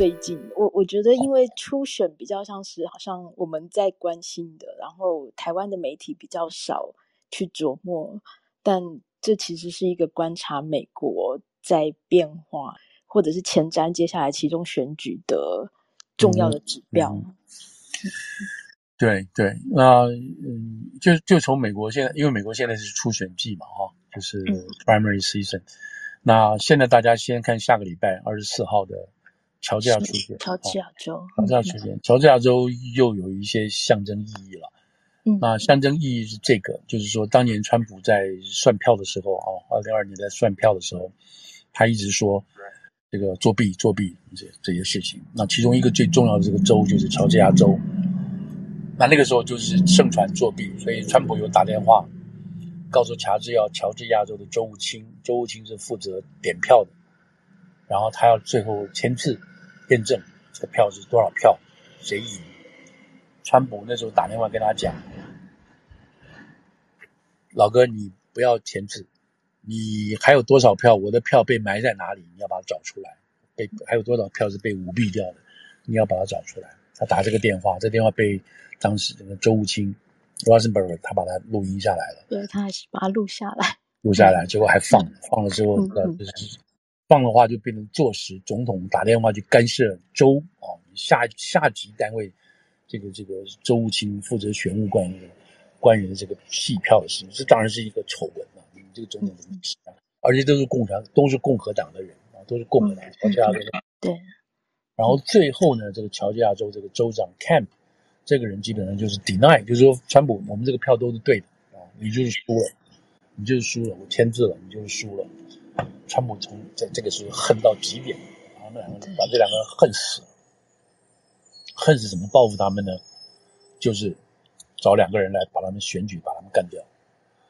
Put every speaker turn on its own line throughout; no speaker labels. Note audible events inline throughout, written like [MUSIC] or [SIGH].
最近，我我觉得因为初选比较像是好像我们在关心的，然后台湾的媒体比较少去琢磨，但这其实是一个观察美国在变化，或者是前瞻接下来其中选举的重要的指标。嗯嗯、[LAUGHS]
对对，那嗯，就就从美国现在，因为美国现在是初选季嘛，哈，就是 primary season、嗯。那现在大家先看下个礼拜二十四号的乔治亚出现。
乔治亚州，
乔治亚初选，乔治亚州又有一些象征意义了。嗯，那象征意义是这个，就是说当年川普在算票的时候啊，二零二二年在算票的时候，他一直说这个作弊、作弊这这些事情。那其中一个最重要的这个州就是乔治亚州。那那个时候就是盛传作弊，所以川普有打电话。告诉乔治要乔治亚州的州务卿，州务卿是负责点票的，然后他要最后签字验证这个票是多少票，谁赢。川普那时候打电话跟他讲：“老哥，你不要签字，你还有多少票？我的票被埋在哪里？你要把它找出来。被还有多少票是被舞弊掉的？你要把它找出来。”他打这个电话，这电话被当时这个周务卿。Rosenberg 他把它录音下来了，
对，他还是把它录下来，
录下来，结果还放，放了之后，嗯、就是放的话就变成坐实总统打电话去干涉州啊下下级单位这个这个州务卿负责选务官员官员的这个弃票的事情，这当然是一个丑闻了。你这个总统怎么批啊？而且都是共产，都是共和党的人啊，都是共和党乔治亚州
对。
然后最后呢，这个乔治亚州这个州长 Camp。这个人基本上就是 deny，就是说川普，我们这个票都是对的啊，你就是输了，你就是输了，我签字了，你就是输了。川普从在这个时候恨到极点，然后那两个人把这两个人恨死了，恨是怎么报复他们呢？就是找两个人来把他们选举，把他们干掉。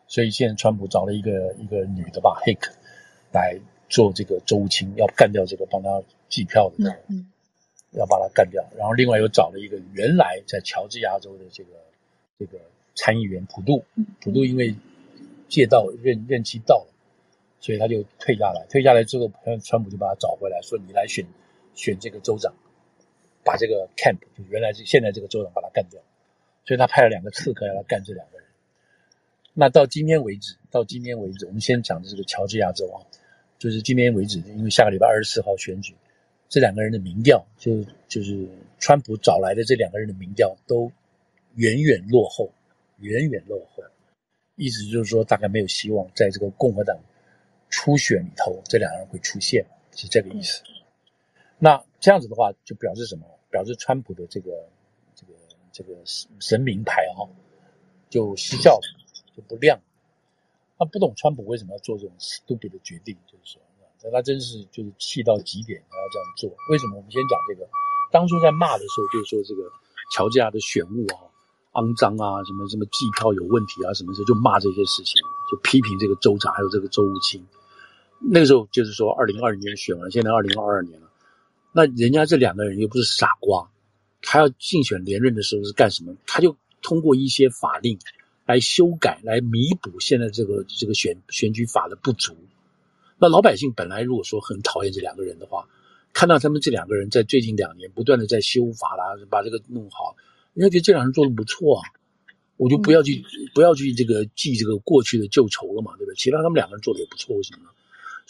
所以现在川普找了一个一个女的吧，Hick 来做这个州务卿，要干掉这个帮他计票的人。嗯嗯要把他干掉，然后另外又找了一个原来在乔治亚州的这个这个参议员普渡，普渡因为借到任任期到了，所以他就退下来。退下来之后，川普就把他找回来，说你来选选这个州长，把这个 camp 就原来是现在这个州长把他干掉。所以他派了两个刺客要来干这两个人。那到今天为止，到今天为止，我们先讲的这个乔治亚州啊，就是今天为止，因为下个礼拜二十四号选举。这两个人的民调，就就是川普找来的这两个人的民调都远远落后，远远落后。意思就是说，大概没有希望在这个共和党初选里头，这两个人会出现，是这个意思。那这样子的话，就表示什么？表示川普的这个这个这个神明牌哈，就失效了，就不亮。他不懂川普为什么要做这种 stupid 的决定，就是说。那他真是就是气到极点，他要这样做。为什么？我们先讲这个。当初在骂的时候，就是说这个乔治亚的选务啊，肮脏啊，什么什么计票有问题啊，什么时候就骂这些事情，就批评这个州长还有这个州务卿。那个时候就是说，二零二零年选完，现在二零二二年了。那人家这两个人又不是傻瓜，他要竞选连任的时候是干什么？他就通过一些法令来修改，来弥补现在这个这个选选举法的不足。那老百姓本来如果说很讨厌这两个人的话，看到他们这两个人在最近两年不断的在修法啦，把这个弄好，人家觉得这两人做的不错啊，我就不要去、嗯、不要去这个记这个过去的旧仇了嘛，对不对？其他他们两个人做的也不错，为什么呢？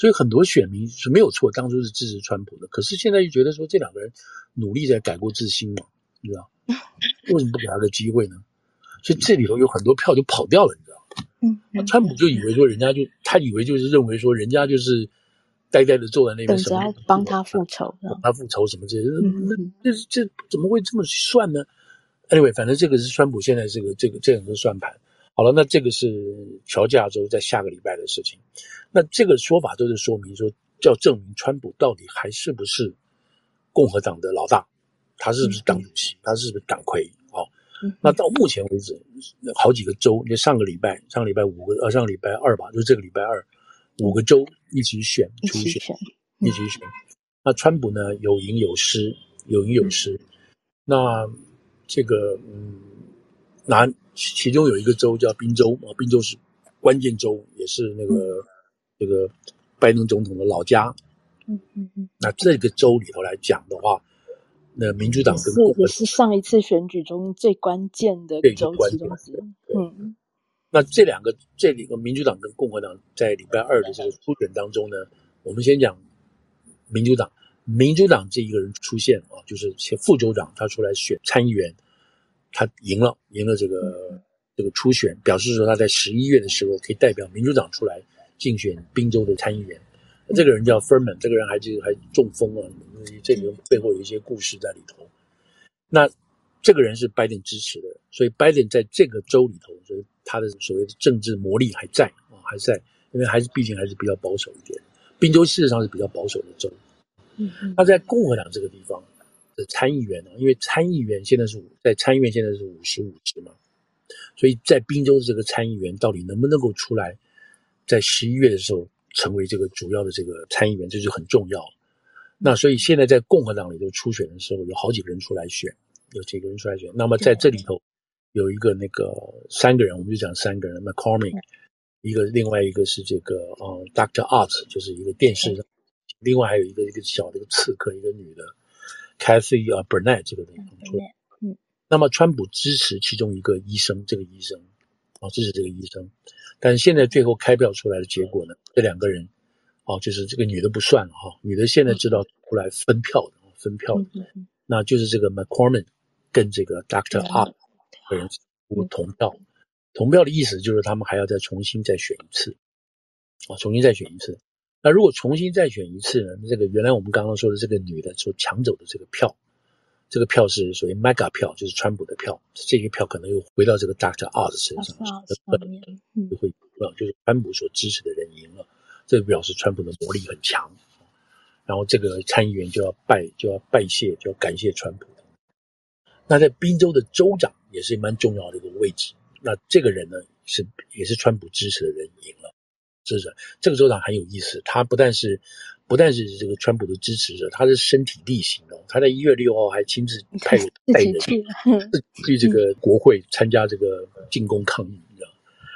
所以很多选民是没有错，当初是支持川普的，可是现在又觉得说这两个人努力在改过自新嘛，你知道？为什么不给他个机会呢？所以这里头有很多票就跑掉了，你知道？嗯，那川普就以为说人家就他以为就是认为说人家就是呆呆的坐在那边，
等着帮他复仇，
帮他复仇什么这些，那这这怎么会这么算呢？Anyway，反正这个是川普现在这个这个这样的算盘。好了，那这个是乔治亚州在下个礼拜的事情。那这个说法都是说明说，要证明川普到底还是不是共和党的老大，他是不是党主席，他是不是党魁。哦那到目前为止，好几个州，你上个礼拜，上个礼拜五个，呃，上个礼拜二吧，就是这个礼拜二，五个州一起选初选，一起选，一起选。那川普呢，有赢有失，有赢有失。嗯、那这个，嗯，那其中有一个州叫宾州啊，宾州是关键州，也是那个、嗯、这个拜登总统的老家。
嗯嗯嗯。
那这个州里头来讲的话，那民主党跟共和
是上一次选举中最关键的州其中之一。嗯。
那这两个这里个民主党跟共和党在礼拜二的这个初选当中呢，我们先讲民主党。民主党这一个人出现啊，就是前副州长，他出来选参议员，他赢了，赢了这个这个初选，表示说他在十一月的时候可以代表民主党出来竞选宾州的参议员。这个人叫 Furman，这个人还就还中风了，这里面背后有一些故事在里头。那这个人是拜登支持的，所以拜登在这个州里头，所以他的所谓的政治魔力还在啊，还在，因为还是毕竟还是比较保守一点。宾州事实上是比较保守的州。嗯他在共和党这个地方参议员呢，因为参议员现在是在参议院现在是五十五席嘛，所以在宾州的这个参议员到底能不能够出来，在十一月的时候成为这个主要的这个参议员，这就很重要。那所以现在在共和党里头初选的时候，有好几个人出来选，有几个人出来选。那么在这里头有一个那个三个人，我们就讲三个人：McCormick，一个另外一个是这个呃 Dr. Oz，就是一个电视。另外还有一个一个小的一个刺客，一个女的，Kathy 啊，Burnett 这个地方出来。嗯，那么川普支持其中一个医生，这个医生啊，支持这个医生。但是现在最后开票出来的结果呢，这两个人哦，就是这个女的不算了哈，女的现在知道出来分票的，分票的，那就是这个 McCormick 跟这个 Doctor 个人同票，同票的意思就是他们还要再重新再选一次，啊，重新再选一次。那如果重新再选一次呢？这个原来我们刚刚说的这个女的所抢走的这个票，这个票是属于 mega 票，就是川普的票。这个票可能又回到这个 Dr. Oz 身上，就会就是川普所支持的人赢了，这表示川普的魔力很强。然后这个参议员就要拜就要拜谢就要感谢川普。那在宾州的州长也是蛮重要的一个位置。那这个人呢是也是川普支持的人赢了。是的，这个州长很有意思，他不但是不但是这个川普的支持者，他是身体力行的。他在一月六号还亲自 [LAUGHS] 派带人去去这个国会参加这个进攻抗议，你知道？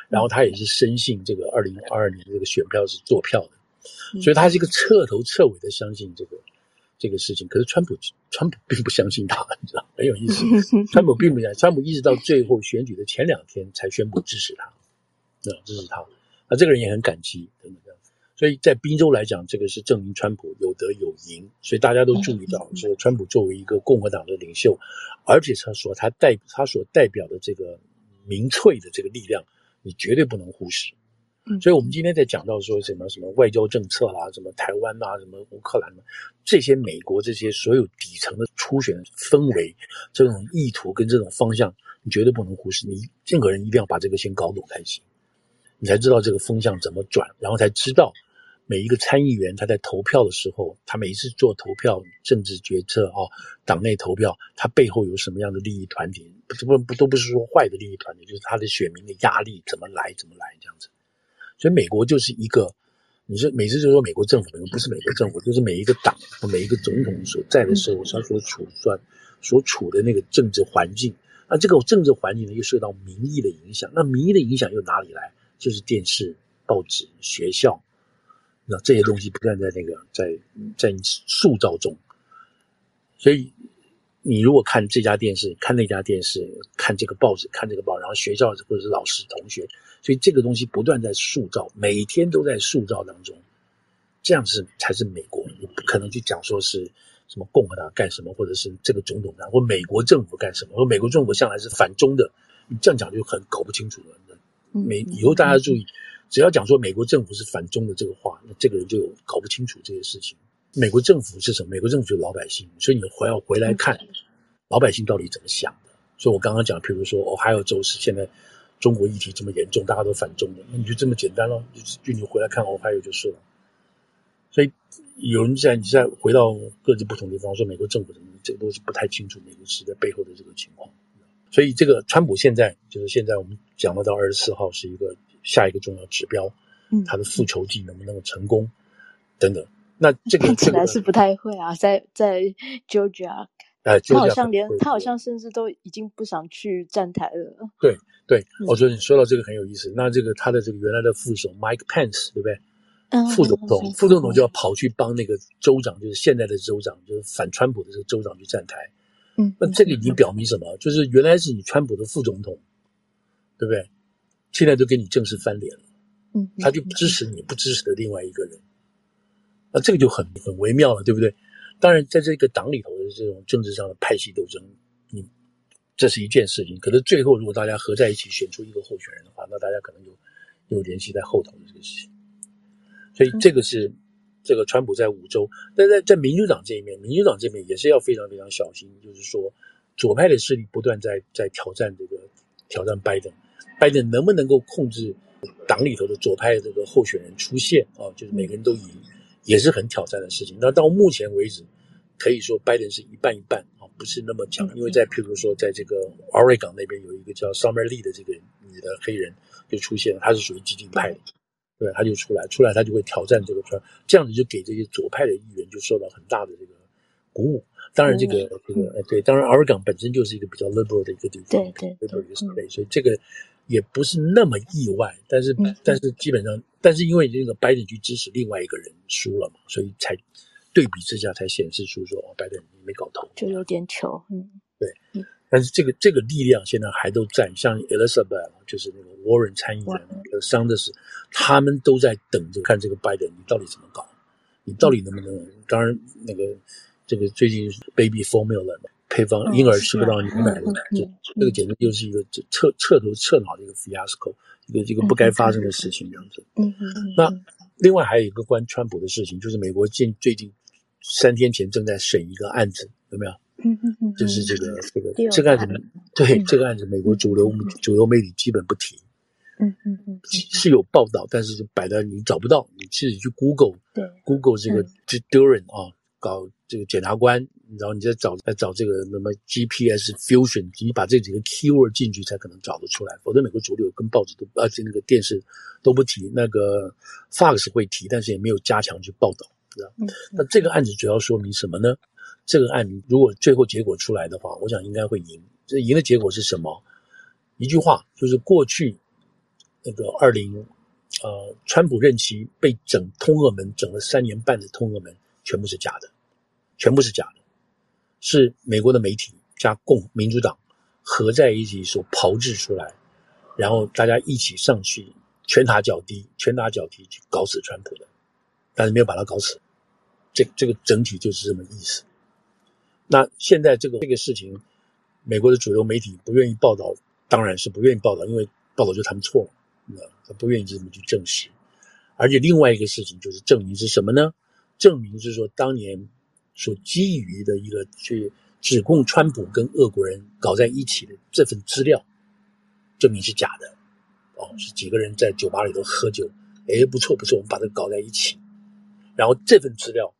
然后他也是深信这个二零二二年的这个选票是作票的，所以他是一个彻头彻尾的相信这个这个事情。可是川普川普并不相信他，你知道？很有意思，[LAUGHS] 川普并不相信，川普一直到最后选举的前两天才宣布支持他，啊，支持他。那这个人也很感激，等等这样，所以在宾州来讲，这个是证明川普有得有赢，所以大家都注意到，说川普作为一个共和党的领袖，而且他说他代他所代表的这个民粹的这个力量，你绝对不能忽视。所以我们今天在讲到说什么什么外交政策啦，什么台湾啊，什么乌克兰这些美国这些所有底层的初选氛围，这种意图跟这种方向，你绝对不能忽视。你任何人一定要把这个先搞懂才行。你才知道这个风向怎么转，然后才知道每一个参议员他在投票的时候，他每一次做投票、政治决策啊、哦，党内投票，他背后有什么样的利益团体？不不不，都不是说坏的利益团体，就是他的选民的压力怎么来怎么来这样子。所以美国就是一个，你说每次就说美国政府，不是美国政府，就是每一个党和每一个总统所在的时候，他所处算所处的那个政治环境，那这个政治环境呢，又受到民意的影响，那民意的影响又哪里来？就是电视、报纸、学校，那这些东西不断在那个在在塑造中。所以，你如果看这家电视、看那家电视、看这个报纸、看这个报，然后学校或者是老师、同学，所以这个东西不断在塑造，每天都在塑造当中。这样是才是美国，你不可能去讲说是什么共和党干什么，或者是这个总统干，或美国政府干什么，或美国政府向来是反中的，你这样讲就很搞不清楚了。美以后大家注意，只要讲说美国政府是反中的这个话，那这个人就有搞不清楚这些事情。美国政府是什么？美国政府就是老百姓，所以你回要回来看老百姓到底怎么想的。所以我刚刚讲，譬如说，哦，还有州是现在中国议题这么严重，大家都反中的，那你就这么简单咯，就就你回来看哦，还有就是了。所以有人在你再回到各自不同的地方说美国政府怎么，这个都是不太清楚美国是在背后的这个情况。所以这个川普现在就是现在我们讲到到二十四号是一个下一个重要指标，嗯，他的复仇计能不能够成功，等等。那这个 [LAUGHS] 看起来
是不太会啊，在在 Georgia，
哎，
他好像连他好像甚至都已经不想去站台了。
对对，我觉得你说到这个很有意思。那这个他的这个原来的副手 Mike Pence 对不对？副总统，副总统就要跑去帮那个州长，就是现在的州长，就是反川普的这个州长去站台。
嗯，
那这个已经表明什么？就是原来是你川普的副总统，对不对？现在都跟你正式翻脸了。
嗯，
他就不支持你不支持的另外一个人。那这个就很很微妙了，对不对？当然，在这个党里头的这种政治上的派系斗争，你这是一件事情。可是最后，如果大家合在一起选出一个候选人的话，那大家可能就有联系在后头的这个事情。所以这个是这个川普在五州，但在在民主党这一面，民主党这边也是要非常非常小心，就是说左派的势力不断在在挑战这个挑战拜登，拜登能不能够控制党里头的左派的这个候选人出现啊？就是每个人都赢，也是很挑战的事情。那到目前为止，可以说拜登是一半一半啊，不是那么强。因为在譬如说，在这个 Oregon 那边有一个叫 Summer Lee 的这个女的黑人就出现了，她是属于激进派的。对，他就出来，出来他就会挑战这个川，这样子就给这些左派的议员就受到很大的这个鼓舞。当然，这个、嗯、这个呃，对，当然，奥勒冈本身就是一个比较 liberal 的一个地方，
对对对
，liberal 的 state，所以这个也不是那么意外。但是，
嗯、
但是基本上，但是因为这个拜登去支持另外一个人输了嘛，所以才对比之下才显示出说，哦，拜登没搞头，
就有点糗。嗯，
对。嗯但是这个这个力量现在还都在，像 Elizabeth 就是那个 Warren 参议员，和 Sanders，他们都在等着看这个拜登，你到底怎么搞？你到底能不能？嗯、当然，那个这个最近 Baby Formula 配方婴儿吃不到牛奶的，这这个简直就是一个彻彻头彻脑的一个 fiasco，一个一个不该发生的事情这样子。
嗯嗯嗯。
那另外还有一个关川普的事情，就是美国近最近三天前正在审一个案子，有没有？
嗯嗯嗯，
就是这个这个这个案子，对这个案子，美国主流主流媒体基本不提。
嗯嗯嗯，
是有报道，但是就摆在你找不到，你自己去 Google，
对
Google 这个这 Durham 啊，搞这个检察官，然后你再找再找这个什么 GPS Fusion，你把这几个 keyword 进去才可能找得出来，否则美国主流跟报纸都而且那个电视都不提，那个 Fox 会提，但是也没有加强去报道？那这个案子主要说明什么呢？这个案如果最后结果出来的话，我想应该会赢。这赢的结果是什么？一句话，就是过去那个二零呃，川普任期被整通俄门整了三年半的通俄门，全部是假的，全部是假的，是美国的媒体加共民主党合在一起所炮制出来，然后大家一起上去拳打脚踢，拳打脚踢去搞死川普的，但是没有把他搞死。这这个整体就是这么意思。那现在这个这个事情，美国的主流媒体不愿意报道，当然是不愿意报道，因为报道就他们错了，那他不愿意这么去证实。而且另外一个事情就是证明是什么呢？证明是说当年所基于的一个去指控川普跟俄国人搞在一起的这份资料，证明是假的。哦，是几个人在酒吧里头喝酒，诶，不错不错，我们把它搞在一起，然后这份资料。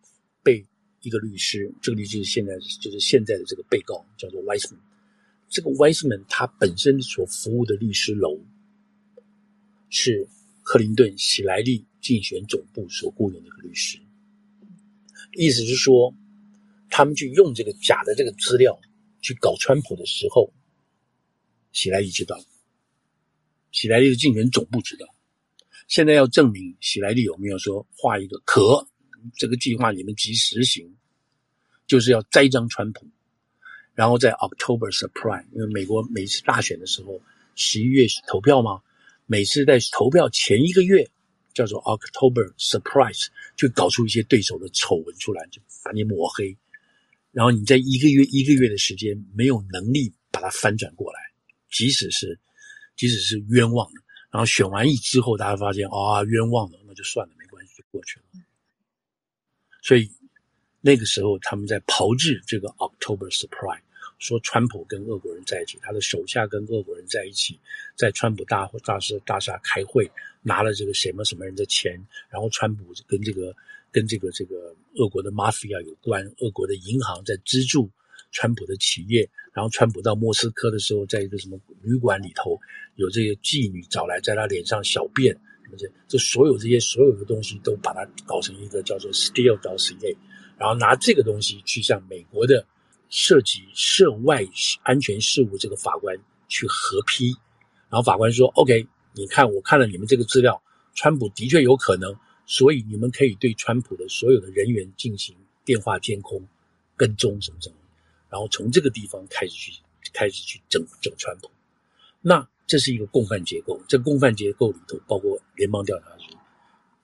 一个律师，这个律师现在就是现在的这个被告叫做 Weissman。这个 Weissman 他本身所服务的律师楼是克林顿喜来利竞选总部所雇佣的一个律师，意思是说，他们去用这个假的这个资料去搞川普的时候，喜来利知道，喜来利的竞选总部知道，现在要证明喜来利有没有说画一个可。这个计划你们即实行，就是要栽赃川普，然后在 October surprise，因为美国每次大选的时候，十一月投票嘛，每次在投票前一个月叫做 October surprise，就搞出一些对手的丑闻出来，就把你抹黑，然后你在一个月一个月的时间没有能力把它翻转过来，即使是即使是冤枉的，然后选完一之后，大家发现啊、冤枉了，那就算了，没关系，就过去了。所以那个时候，他们在炮制这个 October Surprise，说川普跟俄国人在一起，他的手下跟俄国人在一起，在川普大大厦大厦开会，拿了这个什么什么人的钱，然后川普跟这个跟这个这个俄国的 Mafia 有关，俄国的银行在资助川普的企业，然后川普到莫斯科的时候，在一个什么旅馆里头，有这些妓女找来在他脸上小便。这这所有这些所有的东西都把它搞成一个叫做 Steele dossier，然后拿这个东西去向美国的涉及涉外安全事务这个法官去核批，然后法官说：“OK，你看，我看了你们这个资料，川普的确有可能所以你们可以对川普的所有的人员进行电话监控、跟踪什么什么，然后从这个地方开始去开始去整整川普。那这是一个共犯结构，这个共犯结构里头包括联邦调查局，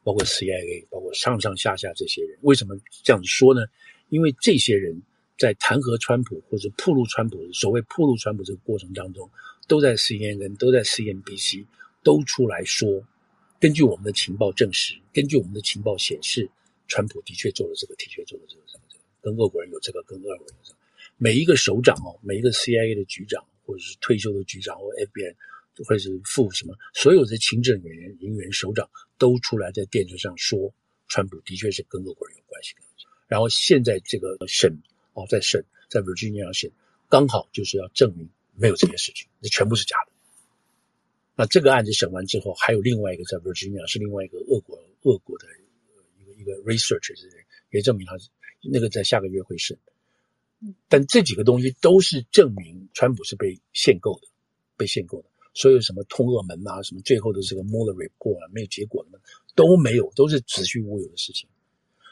包括 CIA，包括上上下下这些人。为什么这样子说呢？因为这些人在弹劾川普或者暴露川普，所谓暴露川普这个过程当中，都在 CNN，都在 CNBC，都出来说，根据我们的情报证实，根据我们的情报显示，川普的确做了这个，的确做了这个，这个，跟俄国人有这个，跟俄国人有这个。每一个首长哦，每一个 CIA 的局长，或者是退休的局长，或 FBI，或者是副什么，所有的行政人员、人员首长都出来在电视上说，川普的确是跟俄国人有关系。然后现在这个审哦，在审，在 Virginia 审，刚好就是要证明没有这些事情，这全部是假的。那这个案子审完之后，还有另外一个在 Virginia 是另外一个俄国俄国的一个一个 researcher 也证明他那个在下个月会审。但这几个东西都是证明川普是被限购的，被限购的。所有什么通俄门啊，什么最后的这个 Mueller report 啊，没有结果的都没有，都是子虚乌有的事情。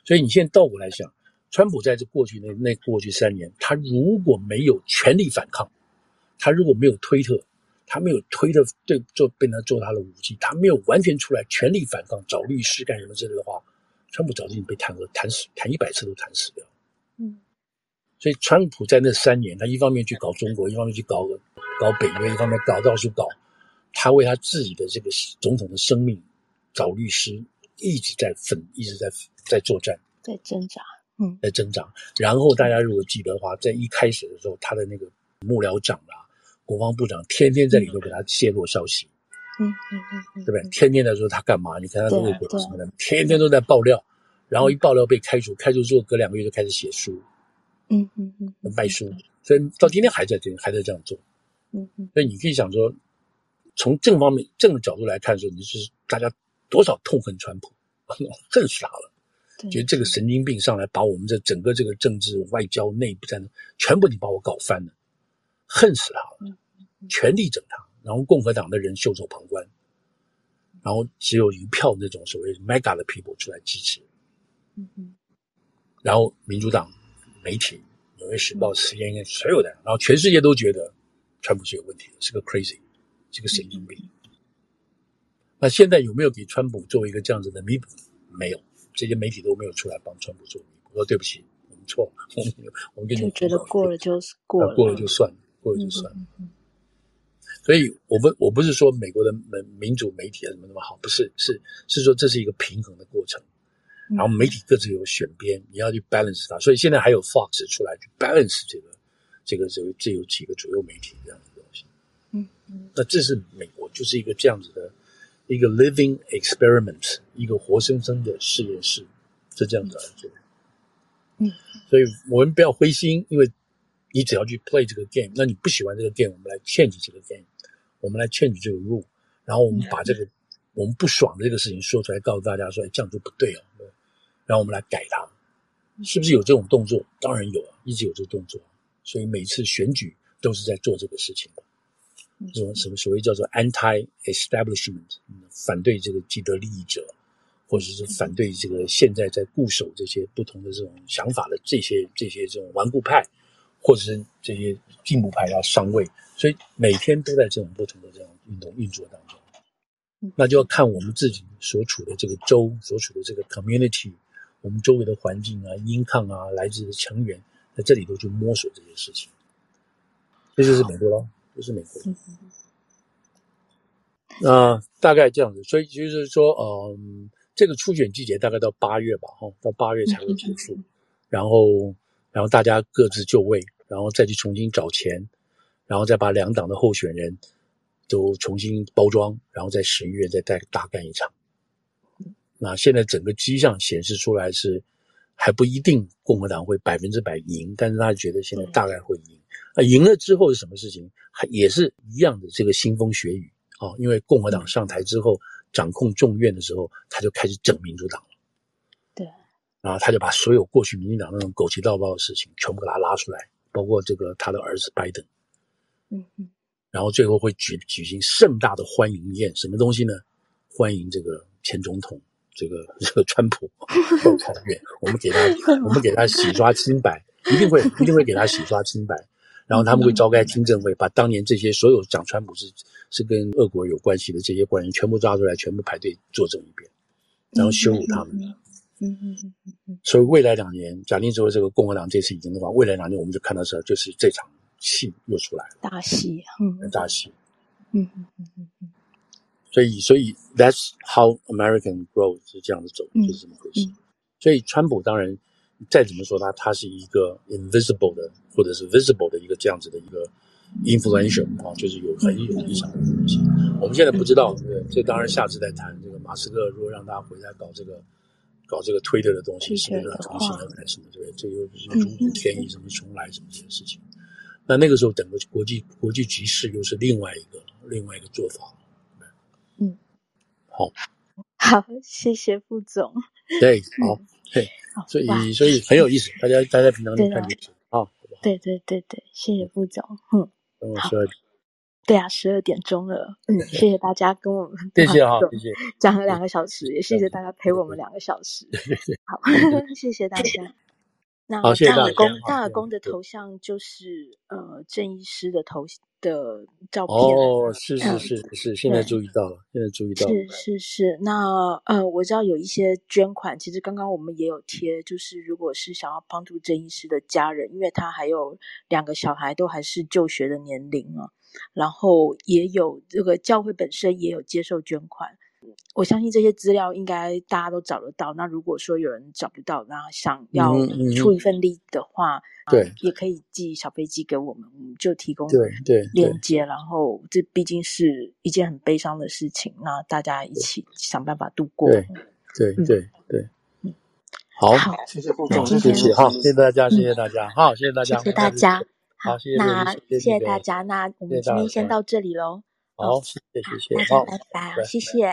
所以你现在倒过来想，川普在这过去那那过去三年，他如果没有全力反抗，他如果没有推特，他没有推特对做被他做他的武器，他没有完全出来全力反抗，找律师干什么之类的话，川普早就已经被弹劾弹死，弹一百次都弹死掉。嗯。所以，川普在那三年，他一方面去搞中国，一方面去搞搞北约，一方面搞到处搞，他为他自己的这个总统的生命找律师，一直在奋，一直在在作战，
在挣扎，嗯，
在挣扎。然后大家如果记得的话，在一开始的时候，他的那个幕僚长啦、国防部长，天天在里头给他泄露消息，
嗯嗯嗯嗯，
对不对？天天在说他干嘛？你看他的微博什么的，天天都在爆料，然后一爆料被开除，开除之后隔两个月就开始写书。
嗯嗯嗯，
卖书，所以到今天还在这还在这样做。
嗯嗯，
所以你可以想说，从正方面正的角度来看的时候，你是大家多少痛恨川普，[LAUGHS] 恨死他了，觉得这个神经病上来把我们这整个这个政治、外交、内部战争全部你把我搞翻了，恨死他了，全力整他。然后共和党的人袖手旁观，然后只有一票那种所谓 mega 的 people 出来支持。
嗯嗯，
然后民主党。媒体、纽约时报、CNN 所有的，然后全世界都觉得川普是有问题的，是个 crazy，是个神经病。那现在有没有给川普做一个这样子的弥补？没有，这些媒体都没有出来帮川普做弥补。说对不起，我们错了，我 [LAUGHS] 们我们跟你
觉得过了就是过了，
过了就算了，过了就算了。所以我不我不是说美国的民民主媒体啊怎么那么好，不是，是是说这是一个平衡的过程。然后媒体各自有选编，你要去 balance 它，所以现在还有 Fox 出来去 balance 这个，这个这个这有几个主流媒体这样的东西。
嗯嗯，
那这是美国就是一个这样子的一个 living experiment，一个活生生的实验室，是这样子来做。
嗯，
所以我们不要灰心，因为你只要去 play 这个 game，那你不喜欢这个 game，我们来 change 这个 game，我们来 change 这个 rule，然后我们把这个我们不爽的这个事情说出来，告诉大家说，哎，这样就不对哦。然后我们来改它，是不是有这种动作？当然有啊，一直有这个动作。所以每次选举都是在做这个事情。这种什么所谓叫做 anti-establishment，反对这个既得利益者，或者是反对这个现在在固守这些不同的这种想法的这些这些这种顽固派，或者是这些进步派要上位。所以每天都在这种不同的这种运动运作当中。那就要看我们自己所处的这个州，所处的这个 community。我们周围的环境啊，income 啊，来自的成员在这里头去摸索这些事情，这就是美国咯，这是美国。那、呃、大概这样子，所以就是说，嗯，这个初选季节大概到八月吧，哈，到八月才会结束，然后，然后大家各自就位，然后再去重新找钱，然后再把两党的候选人都重新包装，然后在十一月再大大干一场。那现在整个迹象显示出来是还不一定共和党会百分之百赢，但是他觉得现在大概会赢。啊，赢了之后是什么事情？还也是一样的这个腥风血雨啊！因为共和党上台之后掌控众院的时候，他就开始整民主党了。
对，
然后他就把所有过去民进党那种狗屁倒灶的事情全部给他拉出来，包括这个他的儿子拜登。
嗯嗯。
然后最后会举举行盛大的欢迎宴，什么东西呢？欢迎这个前总统。这个 [LAUGHS] 这个川普要参选，我们给他我们给他洗刷清白，一定会一定会给他洗刷清白。然后他们会召开听证会，把当年这些所有讲川普是是跟俄国有关系的这些官员全部抓出来，全部排队作证一遍，然后羞辱他们。嗯嗯嗯嗯。所以未来两年，假定说这个共和党这次赢的话，未来两年我们就看到是就是这场戏又出来了，
大戏，嗯，
大戏。
嗯嗯嗯嗯嗯。
所以所以 That's how American grow 是这样子走，就是这么回事。所以川普当然。再怎么说他，他是一个 invisible 的，或者是 visible 的一个这样子的一个 influential 啊，就是有很有影响的东西。我们现在不知道，对？这当然下次再谈。这个马斯克如果让他回来搞这个，搞这个推特的东西，是不是要重新来什么？对不对？这又是如虎添翼，什么重来什么这些事情。那那个时候，整个国际国际局势又是另外一个另外一个做法。
嗯，
好，[LAUGHS]
好，谢谢副总。[LAUGHS]
对，好，对。所以，所以很有意思。大家，大家平常都看电视啊？
对对对对，谢谢副总。嗯，
嗯，十二点。
对啊，十二点钟了。嗯，[LAUGHS] 谢谢大家跟我们
谢谢哈，谢谢
讲了两个小时，也谢谢大家陪我们两个小时。好，谢谢大家。那大耳公，大耳公的头像就是呃，郑医师的头像。的照片
哦，是是是是，现在注意到了，现在注意到了，
是是是。那呃，我知道有一些捐款，其实刚刚我们也有贴，就是如果是想要帮助郑医师的家人，因为他还有两个小孩都还是就学的年龄啊，然后也有这个教会本身也有接受捐款。我相信这些资料应该大家都找得到。那如果说有人找不到，那想要出一份力的话，
对、
嗯，也可以寄小飞机给我们，我们就提供
对对
链接。然后这毕竟是一件很悲伤的事情，那大家一起想办法度过。
对对对对，嗯，好，谢谢副总，谢谢，好，谢谢大家，谢谢大家，好，谢谢大家，
谢谢大家，
好，谢谢
那谢谢大家，那我们今天先到这里喽。
好，谢谢谢谢，
大家拜拜，谢谢。